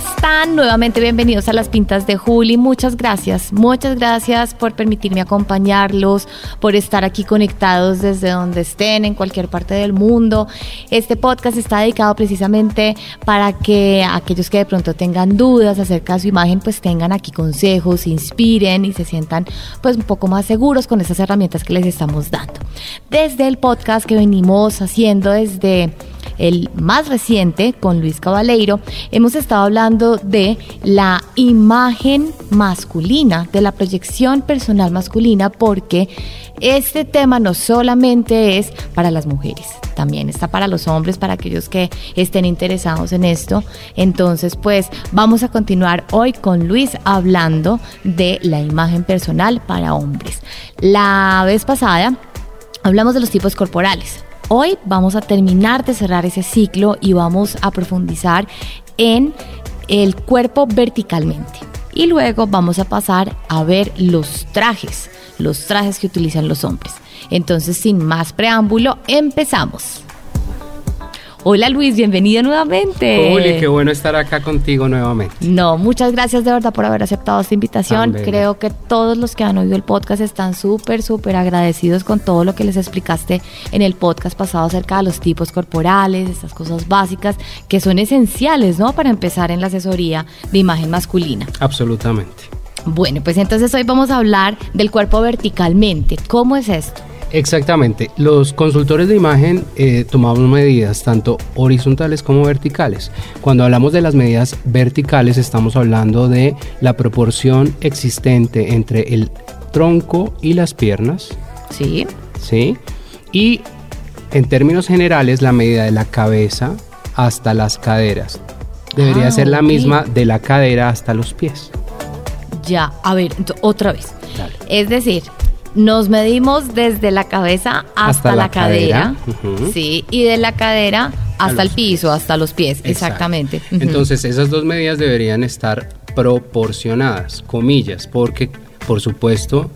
Están? Nuevamente bienvenidos a las Pintas de Juli. Muchas gracias, muchas gracias por permitirme acompañarlos, por estar aquí conectados desde donde estén, en cualquier parte del mundo. Este podcast está dedicado precisamente para que aquellos que de pronto tengan dudas acerca de su imagen, pues tengan aquí consejos, se inspiren y se sientan pues un poco más seguros con esas herramientas que les estamos dando. Desde el podcast que venimos haciendo desde el más reciente con Luis Cabaleiro, hemos estado hablando de la imagen masculina, de la proyección personal masculina, porque este tema no solamente es para las mujeres, también está para los hombres, para aquellos que estén interesados en esto. Entonces, pues vamos a continuar hoy con Luis hablando de la imagen personal para hombres. La vez pasada hablamos de los tipos corporales. Hoy vamos a terminar de cerrar ese ciclo y vamos a profundizar en el cuerpo verticalmente. Y luego vamos a pasar a ver los trajes, los trajes que utilizan los hombres. Entonces, sin más preámbulo, empezamos. Hola Luis, bienvenido nuevamente. Juli, qué bueno estar acá contigo nuevamente. No, muchas gracias de verdad por haber aceptado esta invitación. Creo que todos los que han oído el podcast están súper, súper agradecidos con todo lo que les explicaste en el podcast pasado acerca de los tipos corporales, estas cosas básicas que son esenciales, ¿no? Para empezar en la asesoría de imagen masculina. Absolutamente. Bueno, pues entonces hoy vamos a hablar del cuerpo verticalmente. ¿Cómo es esto? Exactamente. Los consultores de imagen eh, tomamos medidas tanto horizontales como verticales. Cuando hablamos de las medidas verticales estamos hablando de la proporción existente entre el tronco y las piernas. Sí. Sí. Y en términos generales la medida de la cabeza hasta las caderas. Debería Ah, ser la misma de la cadera hasta los pies. Ya, a ver, otra vez. Dale. Es decir, nos medimos desde la cabeza hasta, Hasta la, la cadera, sí, y de la cadera hasta el piso, hasta los pies, Exacto. exactamente. Entonces esas dos medidas deberían estar proporcionadas, comillas, porque por supuesto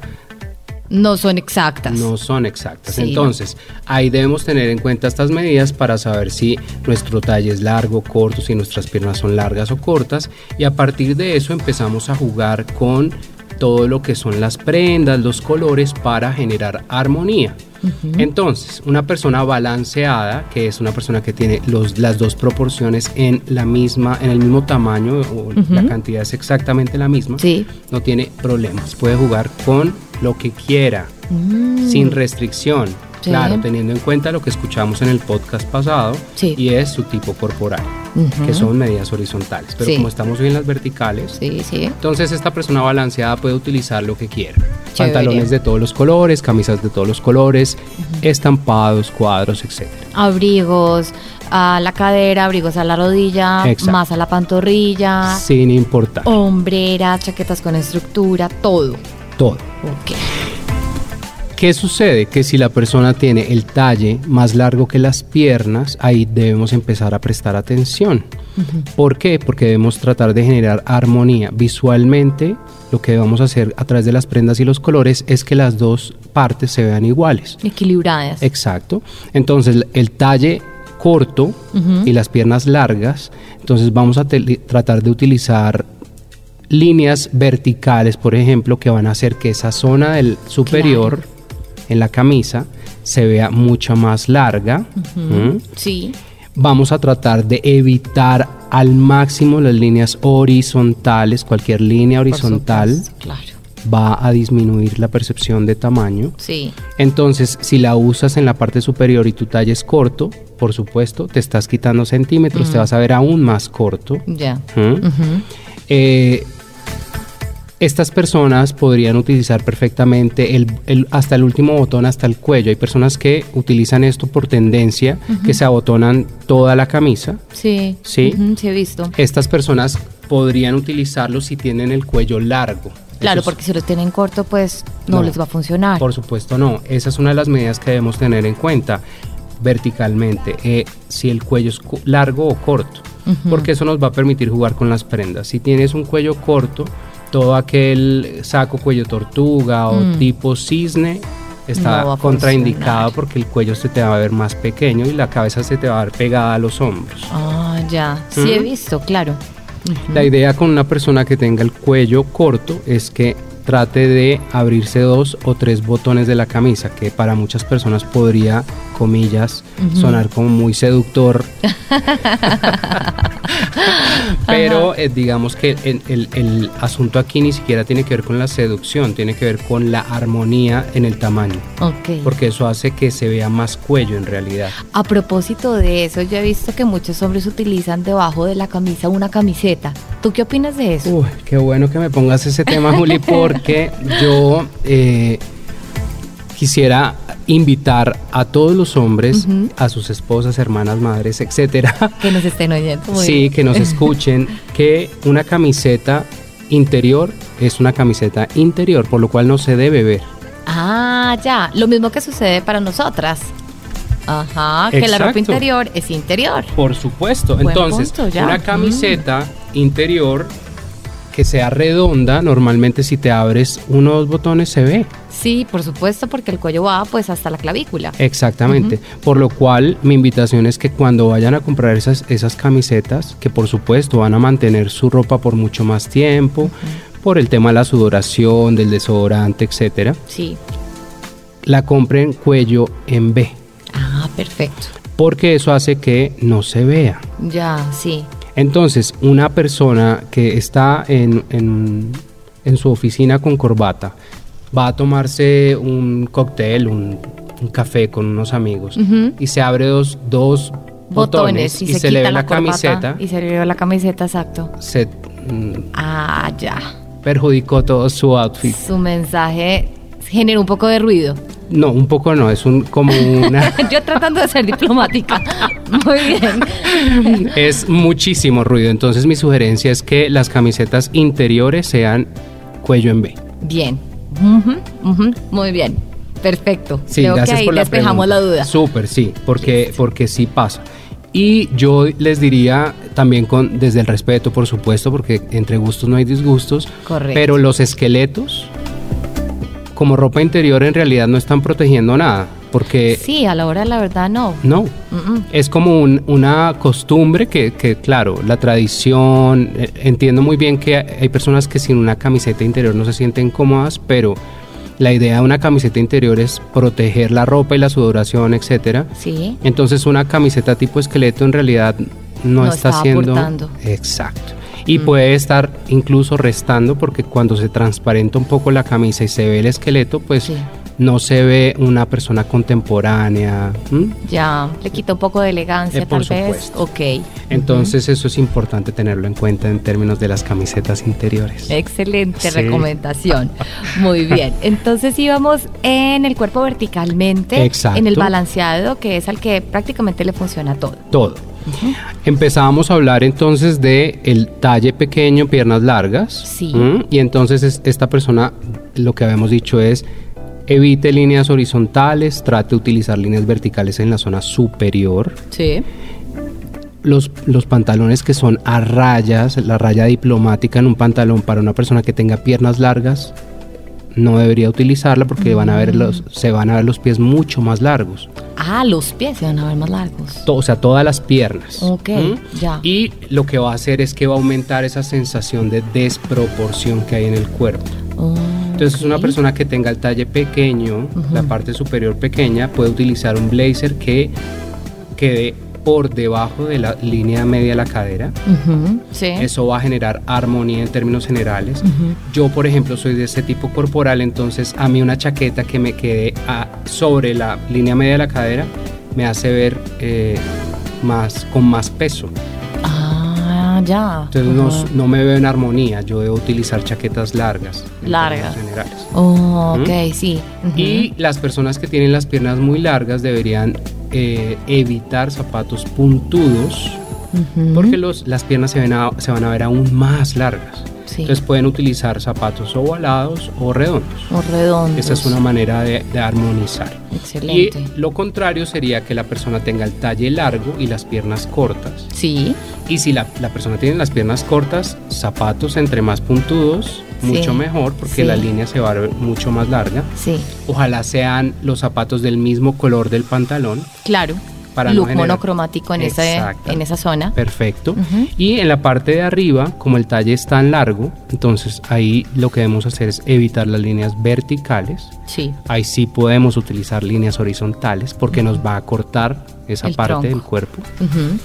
no son exactas. no son exactas. Sí. Entonces ahí debemos tener en cuenta estas medidas para saber si nuestro talle es largo, corto, si nuestras piernas son largas o cortas y a partir de eso empezamos a jugar con todo lo que son las prendas, los colores para generar armonía. Entonces, una persona balanceada, que es una persona que tiene los, las dos proporciones en la misma, en el mismo tamaño, o la cantidad es exactamente la misma, Sí. no tiene problemas. Puede jugar con lo que quiera, Mm, sin restricción. Sí. Claro, teniendo en cuenta lo que escuchamos en el podcast pasado, Sí. y es su tipo corporal, que son medidas horizontales. Pero Sí. como estamos hoy en las verticales, entonces esta persona balanceada puede utilizar lo que quiera. Chévere. Pantalones de todos los colores, camisas de todos los colores, estampados, cuadros, etc. Abrigos a la cadera, abrigos a la rodilla, Exacto. más a la pantorrilla, Sin importar. hombreras, chaquetas con estructura, todo. Todo. Ok. ¿Qué sucede? Que si la persona tiene el talle más largo que las piernas, ahí debemos empezar a prestar atención. ¿Por qué? Porque debemos tratar de generar armonía. Visualmente, lo que debemos hacer a través de las prendas y los colores es que las dos partes se vean iguales. Equilibradas. Exacto. Entonces, el talle corto y las piernas largas, entonces vamos a tratar de utilizar líneas verticales, por ejemplo, que van a hacer que esa zona del superior en la camisa se vea mucho más larga. ¿Mm? Sí. Vamos a tratar de evitar al máximo las líneas horizontales, cualquier línea horizontal supuesto, Claro. va a disminuir la percepción de tamaño. Sí. Entonces, si la usas en la parte superior y tu talle es corto, por supuesto, te estás quitando centímetros, te vas a ver aún más corto. Ya. ¿Mm? Eh, estas personas podrían utilizar perfectamente el, el- hasta el último botón, hasta el cuello. Hay personas que utilizan esto por tendencia, que se abotonan toda la camisa. Sí. Sí. Sí he visto. Estas personas podrían utilizarlo si tienen el cuello largo. Claro, porque si lo tienen corto, pues no, No. les va a funcionar. Por supuesto no. Esa es una de las medidas que debemos tener en cuenta verticalmente. eh, si el cuello es largo o corto. Porque eso nos va a permitir jugar con las prendas. Si tienes un cuello corto, todo aquel saco cuello tortuga o Mm. tipo cisne está contraindicado porque el cuello se te va a ver más pequeño y la cabeza se te va a ver pegada a los hombros. Ah, ya. Sí he Ujú. visto, claro. La idea con una persona que tenga el cuello corto es que trate de abrirse dos o tres botones de la camisa, que para muchas personas podría, comillas, sonar como muy seductor. Pero eh, digamos que el, el- el asunto aquí ni siquiera tiene que ver con la seducción, tiene que ver con la armonía en el tamaño, Ok. porque eso hace que se vea más cuello en realidad. A propósito de eso, yo he visto que muchos hombres utilizan debajo de la camisa una camiseta. ¿Tú qué opinas de eso? Uy, qué bueno que me pongas ese tema, Juli, porque yo eh, quisiera invitar a todos los hombres, a sus esposas, hermanas, madres, etcétera, Que nos estén oyendo. Muy sí, bien. que nos escuchen, que una camiseta interior es una camiseta interior, por lo cual no se debe ver. Ah, ya. Lo mismo que sucede para nosotras. Ajá, que la ropa Exacto. interior es interior. Por supuesto. Buen Entonces, punto, una Mm. camiseta interior que sea redonda, normalmente si te abres uno o dos botones se ve. Sí, por supuesto, porque el cuello va pues hasta la clavícula. Exactamente. Por lo cual, mi invitación es que cuando vayan a comprar esas, esas camisetas, que por supuesto van a mantener su ropa por mucho más tiempo, por el tema de la sudoración, del desodorante, etcétera, Sí. la compren cuello en B, Ah, perfecto. porque eso hace que no se vea. Ya, sí. Entonces, una persona que está en, en- en su oficina con corbata va a tomarse un cóctel, un, un café con unos amigos y se abre dos, dos botones, y, se, quita le ve la, camiseta, Y se le ve la camiseta, exacto. se mm, Ah, ya. perjudicó todo su outfit. Su mensaje genera un poco de ruido. No, un poco no, es un como una... Yo tratando de ser diplomática. Muy bien. es muchísimo ruido. Entonces mi sugerencia es que las camisetas interiores sean cuello en B. Bien. Muy bien. Perfecto. Sí, Creo gracias que ahí por la despejamos pregunta. la duda. Súper, sí, porque, porque sí pasa. Y yo les diría también con desde el respeto, por supuesto, porque entre gustos no hay disgustos, Correcto. pero los esqueletos como ropa interior en realidad no están protegiendo nada, porque Sí, a la hora de la verdad no. no, es como un- una costumbre que, que, claro, la tradición, eh, entiendo muy bien que hay personas que sin una camiseta interior no se sienten cómodas, pero la idea de una camiseta interior es proteger la ropa y la sudoración, etcétera. Sí. Entonces una camiseta tipo esqueleto en realidad no, No está está haciendo aportando. exacto y puede estar incluso restando porque cuando se transparenta un poco la camisa y se ve el esqueleto pues Sí. no se ve una persona contemporánea. Ya, le quita un poco de elegancia, Eh, por tal vez. Ok. entonces eso es importante tenerlo en cuenta en términos de las camisetas interiores Excelente Sí. recomendación. Muy bien. Entonces íbamos en el cuerpo verticalmente, Exacto. en el balanceado, que es al que prácticamente le funciona todo. todo Empezábamos a hablar entonces de el talle pequeño, piernas largas. Sí. Y entonces es- esta persona, lo que habíamos dicho es, evite líneas horizontales, trate de utilizar líneas verticales en la zona superior. Sí. Los, los pantalones que son a rayas, la raya diplomática en un pantalón para una persona que tenga piernas largas, no debería utilizarla porque van a ver los, se van a ver los pies mucho más largos. Ah, los pies se van a ver más largos. To- o sea, todas las piernas. Ok, ¿Mm? ya. Y lo que va a hacer es que va a aumentar esa sensación de desproporción que hay en el cuerpo. Oh, Entonces, una persona que tenga el talle pequeño, la parte superior pequeña, puede utilizar un blazer que quede por debajo de la línea media de la cadera. Sí. Eso va a generar armonía en términos generales. Yo, por ejemplo, soy de ese tipo corporal, entonces a mí una chaqueta que me quede a- sobre la línea media de la cadera me hace ver eh, más con más peso. Ah, ya. Entonces no, me veo en armonía. Yo debo utilizar chaquetas largas. Largas. generales. Oh, ok, ¿Mm? sí. Ujú. Y las personas que tienen las piernas muy largas deberían eh, evitar zapatos puntudos porque los, las piernas se, ven a- se van a ver aún más largas. Sí. Entonces pueden utilizar zapatos ovalados o redondos. o redondos. Esa es una manera de, de armonizar. Y Excelente. lo contrario sería que la persona tenga el talle largo y las piernas cortas. Sí. Y si la, la persona tiene las piernas cortas, zapatos entre más puntudos mucho mejor porque Sí. la línea se va a ver mucho más larga. Sí, Ojalá sean los zapatos del mismo color del pantalón. claro. Para no Look generar- monocromático en, Exacto. en esa zona. Perfecto. Y en la parte de arriba, como el talle es tan largo, entonces ahí lo que debemos hacer es evitar las líneas verticales. Sí. Ahí sí podemos utilizar líneas horizontales porque nos va a cortar esa El parte tronco. del cuerpo. Ujú.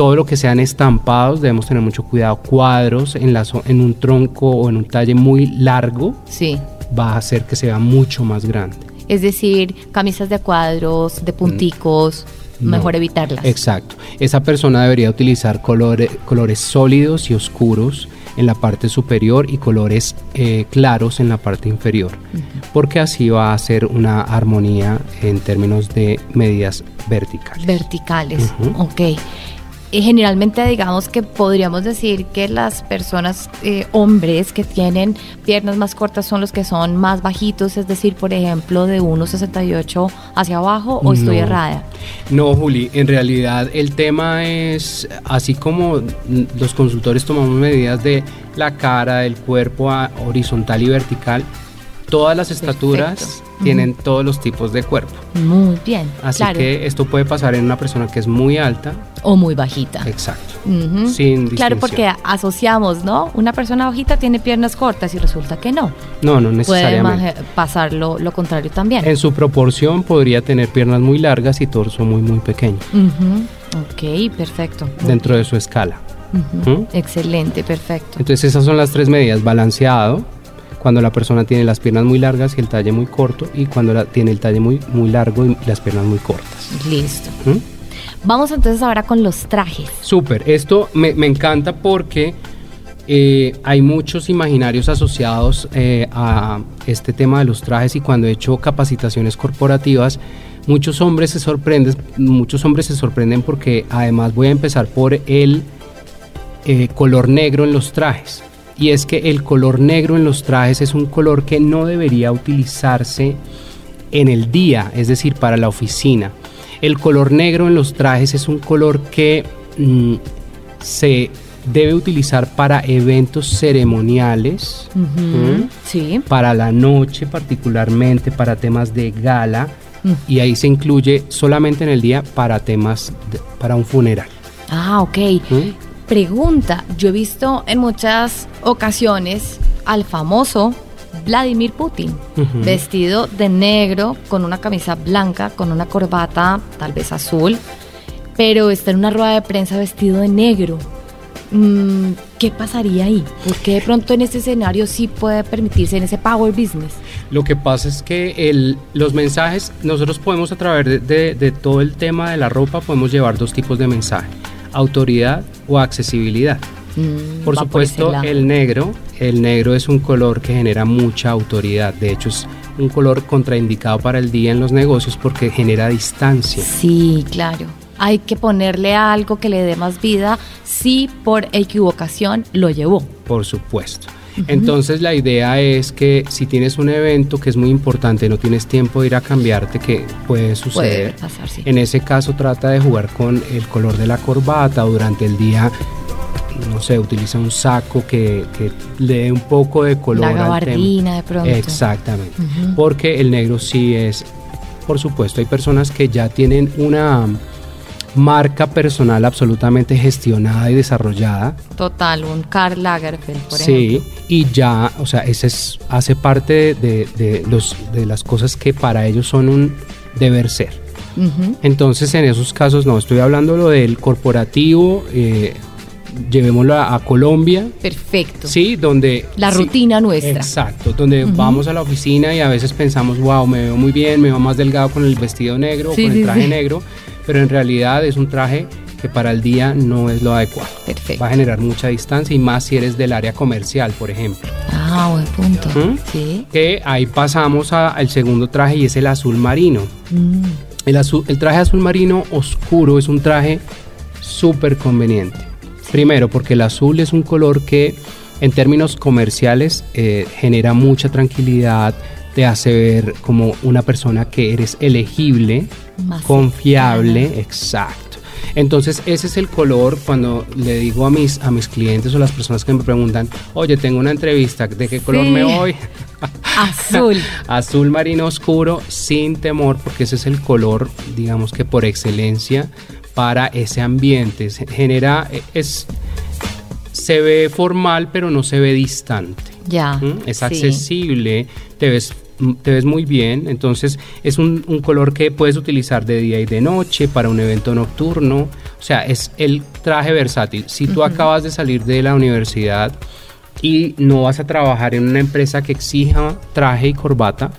Todo lo que sean estampados debemos tener mucho cuidado. Cuadros en, la, en un tronco o en un talle muy largo Sí. va a hacer que se vea mucho más grande. Es decir, camisas de cuadros, de punticos, No. mejor evitarlas. Exacto. Esa persona debería utilizar colore- colores sólidos y oscuros en la parte superior y colores eh, claros en la parte inferior, porque así va a hacer una armonía en términos de medidas verticales. Verticales. Ujú. Ok. Y generalmente digamos que podríamos decir que las personas, eh, hombres que tienen piernas más cortas son los que son más bajitos, es decir, por ejemplo, de 1,68 hacia abajo, o estoy errada. No, Juli, en realidad el tema es, así como los consultores tomamos medidas de la cara, del cuerpo horizontal y vertical, todas las estaturas Perfecto. tienen todos los tipos de cuerpo. Muy bien. Así claro. que esto puede pasar en una persona que es muy alta. O muy bajita. Exacto. Ujú. Sin Claro, porque asociamos, ¿no? Una persona bajita tiene piernas cortas y resulta que no. No, no Puede necesariamente. maje- pasar lo, lo contrario también. En su proporción podría tener piernas muy largas y torso muy muy pequeño Ujú. Ok, perfecto. Dentro de su escala. ¿Mm? Excelente, perfecto. Entonces esas son las tres medidas, balanceado, cuando la persona tiene las piernas muy largas y el talle muy corto, y cuando la, tiene el talle muy, muy largo y las piernas muy cortas. Listo. ¿Mm? Vamos entonces ahora con los trajes. Súper, esto me, me encanta porque eh, hay muchos imaginarios asociados eh, a este tema de los trajes y cuando he hecho capacitaciones corporativas, muchos hombres se sorprenden, muchos hombres se sorprenden porque además voy a empezar por el eh, color negro en los trajes. Y es que el color negro en los trajes es un color que no debería utilizarse en el día, es decir, para la oficina. El color negro en los trajes es un color que mm, se debe utilizar para eventos ceremoniales. Sí. para la noche particularmente, para temas de gala, Mm. y ahí se incluye solamente en el día para temas, de- para un funeral. Ah, ok. ¿Mm? Pregunta, yo he visto en muchas ocasiones al famoso Vladimir Putin vestido de negro con una camisa blanca, con una corbata tal vez azul, pero está en una rueda de prensa vestido de negro. Mm, ¿Qué pasaría ahí? ¿Por qué de pronto en ese escenario sí puede permitirse en ese power business? Lo que pasa es que el- los mensajes, nosotros podemos a través de, de- de todo el tema de la ropa, podemos llevar dos tipos de mensaje, autoridad o accesibilidad. Mm, Por supuesto, el negro, el negro es un color que genera mucha autoridad. De hecho, es un color contraindicado para el día en los negocios porque genera distancia. Sí, claro. Hay que ponerle algo que le dé más vida si por equivocación lo llevó. Por supuesto. Entonces la idea es que si tienes un evento que es muy importante, no tienes tiempo de ir a cambiarte, que puede Puede suceder. pasar, sí. En ese caso trata de jugar con el color de la corbata o durante el día, no sé, utiliza un saco que, que le dé un poco de color La al tema. gabardina de pronto. Exactamente. Porque el negro sí es, por supuesto, hay personas que ya tienen una marca personal absolutamente gestionada y desarrollada. Total, un Karl Lagerfeld, por sí, ejemplo. y ya, o sea, ese es, hace parte de, de los, de las cosas que para ellos son un deber ser. Entonces, en esos casos, no, estoy hablando lo del corporativo, eh, llevémoslo a, a Colombia, Perfecto. sí, donde... La sí, rutina nuestra. Exacto, donde vamos a la oficina y a veces pensamos, wow, me veo muy bien, me veo más delgado con el vestido negro Sí, o con sí, el traje sí. negro, pero en realidad es un traje que para el día no es lo adecuado. Perfecto. Va a generar mucha distancia y más si eres del área comercial, por ejemplo. Ah, buen punto. Ujú. Sí. Que ahí pasamos al segundo traje y es el azul marino. Mm. El, azul, el traje azul marino oscuro es un traje súper conveniente. Primero, porque el azul es un color que en términos comerciales eh, genera mucha tranquilidad, te hace ver como una persona que eres elegible, Más confiable, cercana. exacto. Entonces ese es el color cuando le digo a mis, a mis clientes o las personas que me preguntan, oye, tengo una entrevista, ¿de qué color Sí. me voy? Azul. Azul marino oscuro, sin temor, porque ese es el color, digamos que por excelencia para ese ambiente. Se genera, eh, es, se ve formal, pero no se ve distante. Ya. ¿Mm? Es sí. accesible, te ves, mm, te ves muy bien, entonces es un, un color que puedes utilizar de día y de noche para un evento nocturno, o sea, es el traje versátil. Si tú acabas de salir de la universidad y no vas a trabajar en una empresa que exija traje y corbata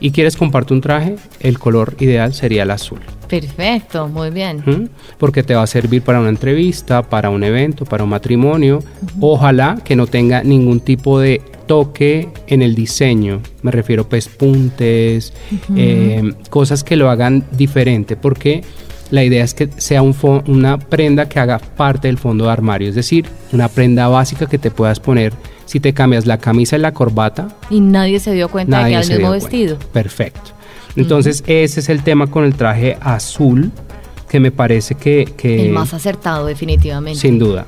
y quieres comprarte un traje, el color ideal sería el azul. Perfecto, muy bien. ¿Mm? porque te va a servir para una entrevista, para un evento, para un matrimonio. Ojalá que no tenga ningún tipo de toque en el diseño. Me refiero a pespuntes, eh, cosas que lo hagan diferente, porque la idea es que sea un una prenda que haga parte del fondo de armario, es decir, una prenda básica que te puedas poner si te cambias la camisa y la corbata, Y nadie se dio cuenta de que era el mismo vestido. cuenta. Perfecto. Entonces, ese es el tema con el traje azul, que me parece que, que El más acertado, definitivamente. sin duda.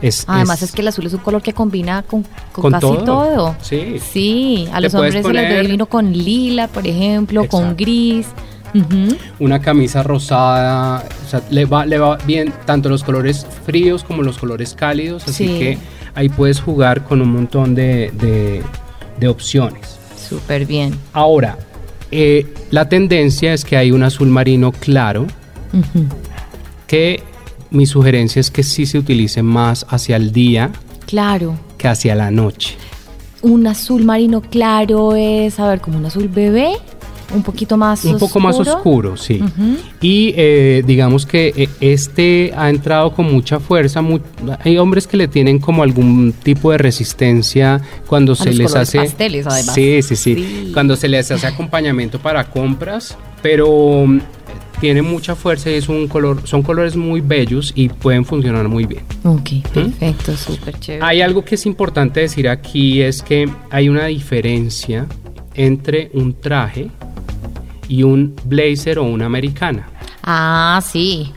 Es, Además es, que el azul es un color que combina con, con Con casi todo. todo. Sí. Sí, a los hombres se les divino con lila, por ejemplo, con gris. Una camisa rosada, o sea, le va, le va bien tanto los colores fríos como los colores cálidos, así Sí. que ahí puedes jugar con un montón de, de- de opciones. Súper bien. Ahora, eh, la tendencia es que hay un azul marino claro, que mi sugerencia es que sí se utilice más hacia el día Claro. que hacia la noche. Un azul marino claro es, a ver, como un azul bebé, un poquito más Un poco más oscuro, sí. Y eh, digamos que eh, este ha entrado con mucha fuerza. hay hombres que le tienen como algún tipo de resistencia cuando se los les hace. pasteles, además. Sí, sí, sí, Sí. Cuando se les hace acompañamiento para compras, pero mm, tiene mucha fuerza y es un color, son colores muy bellos y pueden funcionar muy bien. Ok, perfecto, súper chévere. Hay algo que es importante decir aquí es que hay una diferencia entre un traje y un blazer o una americana. Ah, sí.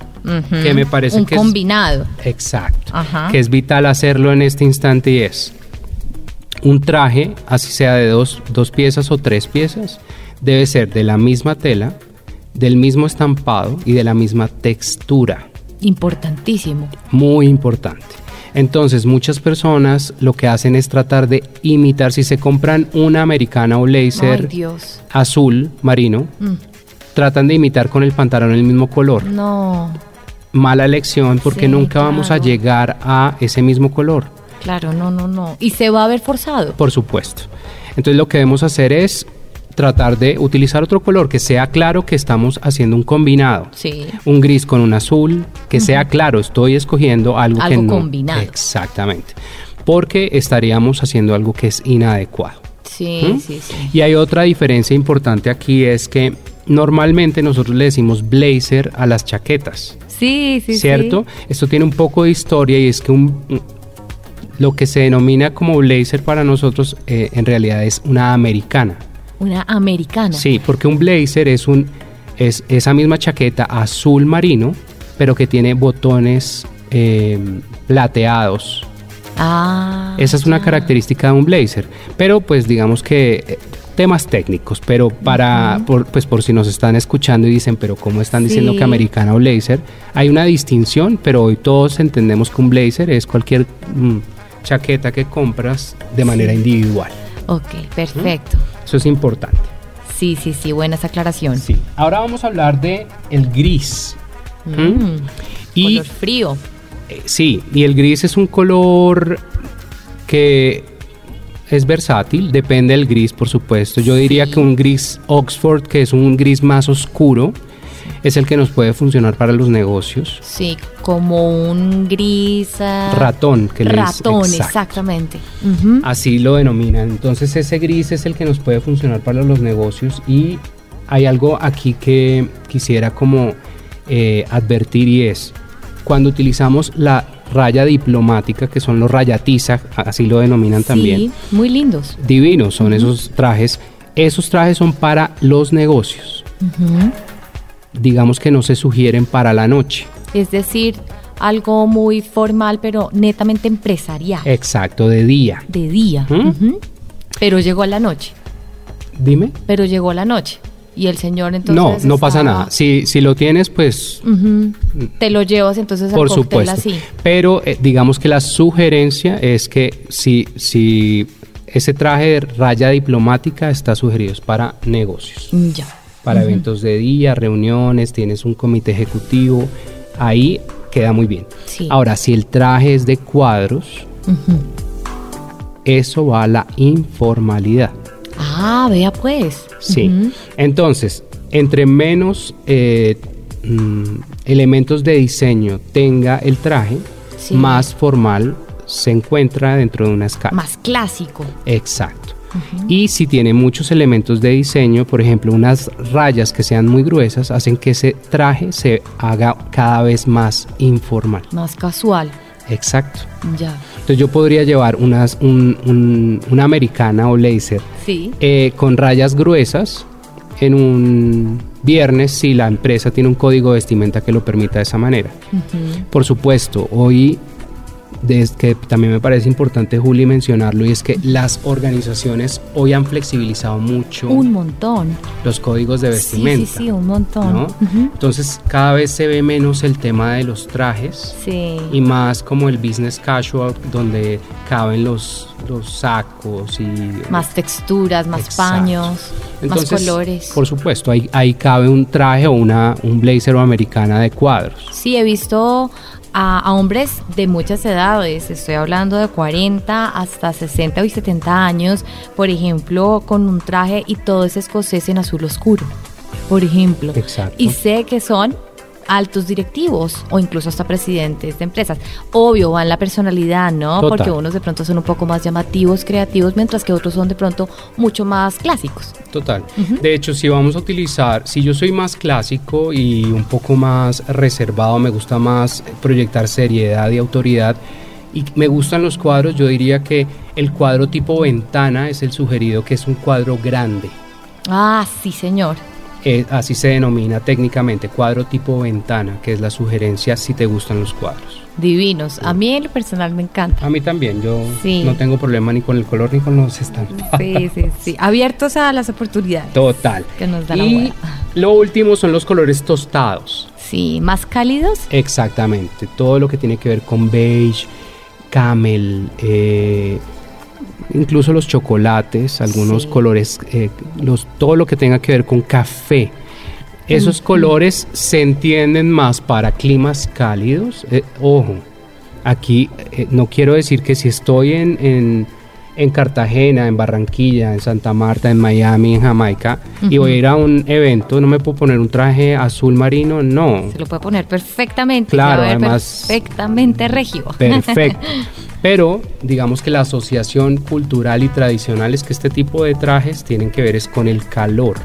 Que me parece un que es- combinado. Exacto. Ajá. Que es vital hacerlo en este instante y es un traje, así sea de dos, dos piezas o tres piezas, debe ser de la misma tela, del mismo estampado y de la misma textura. Importantísimo. Muy importante. Entonces muchas personas lo que hacen es tratar de imitar, si se compran una americana o Ay, blazer Dios. azul marino, Mm. tratan de imitar con el pantalón el mismo color. No, Mala elección porque Sí, nunca vamos a llegar a ese mismo color. claro, no, no, no. Y se va a ver forzado. Por supuesto. Entonces lo que debemos hacer es tratar de utilizar otro color que sea claro que estamos haciendo un combinado. Sí. Un gris con un azul, que sea claro, estoy escogiendo algo, que no. combinado. Exactamente. Porque estaríamos haciendo algo que es inadecuado. Sí, ¿Mm? sí, sí. Y hay otra diferencia importante aquí es que normalmente nosotros le decimos blazer a las chaquetas. Sí, sí, sí. ¿cierto? Esto tiene un poco de historia y es que un- lo que se denomina como blazer para nosotros eh, en realidad es una americana. Una americana. Sí, porque un blazer es un es esa misma chaqueta azul marino, pero que tiene botones eh, plateados. Ah. Esa es una característica de un blazer. Pero pues digamos que eh, temas técnicos, pero para, por, pues por si nos están escuchando y dicen, pero ¿cómo están diciendo que americana o blazer? Hay una distinción, pero hoy todos entendemos que un blazer es cualquier mm, chaqueta que compras de manera individual. Ok, perfecto. Eso es importante. Sí, sí, sí, buena esa aclaración. Sí. Ahora vamos a hablar de el gris. Mm, Y Color frío. Eh, Sí, y el gris es un color que es versátil, depende del gris, por supuesto. Yo diría que un gris Oxford, que es un gris más oscuro, es el que nos puede funcionar para los negocios. Sí, como un gris. Ratón, que le dice- Ratón, exacto. exactamente. Así lo denominan. Entonces ese gris es el que nos puede funcionar para los negocios y hay algo aquí que quisiera como eh, advertir y es cuando utilizamos la raya diplomática, que son los rayatiza, así lo denominan también. Sí, muy lindos. Divinos son esos trajes. Esos trajes son para los negocios. Digamos que no se sugieren para la noche. Es decir, algo muy formal, pero netamente empresarial. Exacto, de día. De día. ¿Mm? Pero llegó a la noche. Dime. Pero llegó a la noche. Y el señor entonces. no, no pasa nada. Si, si lo tienes, pues Ujú. Te lo llevas entonces al por supuesto. así. Pero eh, digamos que la sugerencia es que si, si ese traje de raya diplomática está sugerido es para negocios, Ya. Para eventos de día, reuniones, tienes un comité ejecutivo, ahí queda muy bien. Sí. Ahora, si el traje es de cuadros, eso va a la informalidad. Ah, vea pues. Sí. Entonces, entre menos eh, mm, elementos de diseño tenga el traje, Sí. más formal se encuentra dentro de una escala. Más clásico. Exacto. Y si tiene muchos elementos de diseño, por ejemplo, unas rayas que sean muy gruesas, hacen que ese traje se haga cada vez más informal. Más casual. Exacto. Ya. Entonces yo podría llevar unas, un- un- una americana o blazer Sí. eh, con rayas gruesas en un viernes si la empresa tiene un código de vestimenta que lo permita de esa manera. Por supuesto, hoy que también me parece importante Juli mencionarlo y es que las organizaciones hoy han flexibilizado mucho Un montón. los códigos de Sí, vestimenta. sí, sí, un montón. Entonces cada vez se ve menos el tema de los trajes Sí. y más como el business casual donde caben los, los sacos y Más texturas, más Exacto. paños, Entonces, más colores. Por supuesto, ahí, ahí cabe un traje o una, un blazer o americana de cuadros. Sí, he visto a, a hombres de muchas edades, estoy hablando de 40 hasta 60 y 70 años, por ejemplo, con un traje y todo es escocés en azul oscuro, por ejemplo. Exacto. Y sé que son altos directivos o incluso hasta presidentes de empresas. Obvio, va en la personalidad, ¿no? Total. Porque unos de pronto son un poco más llamativos, creativos, mientras que otros son de pronto mucho más clásicos. Total. De hecho, si vamos a utilizar, si yo soy más clásico y un poco más reservado, me gusta más proyectar seriedad y autoridad y me gustan los cuadros, yo diría que el cuadro tipo ventana es el sugerido, que es un cuadro grande. Ah, sí, señor. Eh, así se denomina técnicamente, cuadro tipo ventana, que es la sugerencia si te gustan los cuadros. Divinos. A mí en lo personal me encanta. A mí también, yo Sí. no tengo problema ni con el color ni con los estampados. Sí, sí, sí. Abiertos a las oportunidades. Total. Que nos da la y buena. lo último son los colores tostados. Sí, más cálidos. Exactamente. Todo lo que tiene que ver con beige, camel, eh, incluso los chocolates, algunos Sí. colores, eh, los, todo lo que tenga que ver con café. Esos colores se entienden más para climas cálidos. Eh, ojo, aquí eh, no quiero decir que si estoy en, en, en Cartagena, en Barranquilla, en Santa Marta, en Miami, en Jamaica, y voy a ir a un evento, no me puedo poner un traje azul marino, no. Se lo puede poner perfectamente. Claro, además- Perfectamente regio. Perfecto. Pero digamos que la asociación cultural y tradicional es que este tipo de trajes tienen que ver es con el calor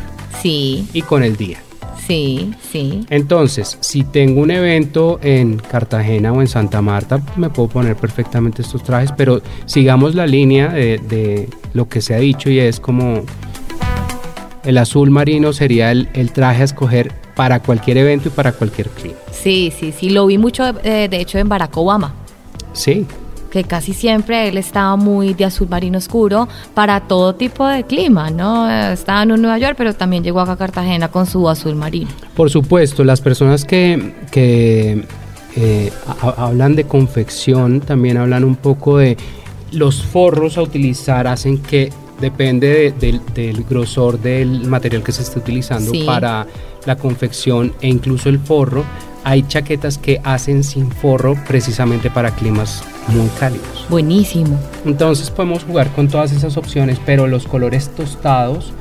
Sí, y con el día. Sí, sí. Entonces, si tengo un evento en Cartagena o en Santa Marta, me puedo poner perfectamente estos trajes, pero sigamos la línea de, de lo que se ha dicho y es como el azul marino sería el, el traje a escoger para cualquier evento y para cualquier clima. Sí, sí, sí. Lo vi mucho, eh, de hecho, en Barack Obama. Sí, que casi siempre él estaba muy de azul marino oscuro para todo tipo de clima, ¿no? Estaba en Nueva York, pero también llegó acá a Cartagena con su azul marino. Por supuesto, las personas que, que, eh, ha- hablan de confección también hablan un poco de los forros a utilizar, hacen que depende de- del- del grosor del material que se esté utilizando Sí. para la confección e incluso el forro. Hay chaquetas que hacen sin forro precisamente para climas muy cálidos. Buenísimo. Entonces podemos jugar con todas esas opciones, pero los colores tostados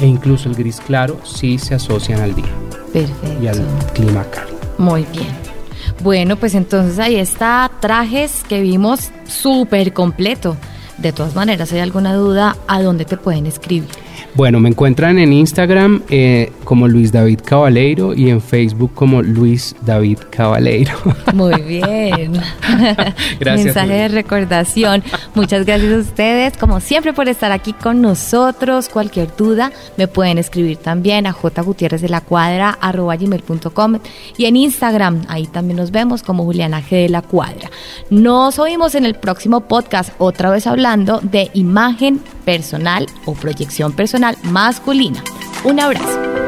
e incluso el gris claro sí se asocian al día Perfecto. y al clima cálido. Muy bien. Bueno, pues entonces ahí está trajes que vimos súper completo. De todas maneras, si hay alguna duda, ¿a dónde te pueden escribir? Bueno, me encuentran en Instagram eh, como Luis David Cabaleiro y en Facebook como Luis David Cabaleiro. Muy bien. gracias. Mensaje de recordación. Muchas gracias a ustedes, como siempre, por estar aquí con nosotros. Cualquier duda me pueden escribir también a jgutierrez de la cuadra gmail.com y en Instagram, ahí también nos vemos como Juliana G de la Cuadra. Nos oímos en el próximo podcast, otra vez hablando de imagen personal o proyección personal masculina. Un abrazo.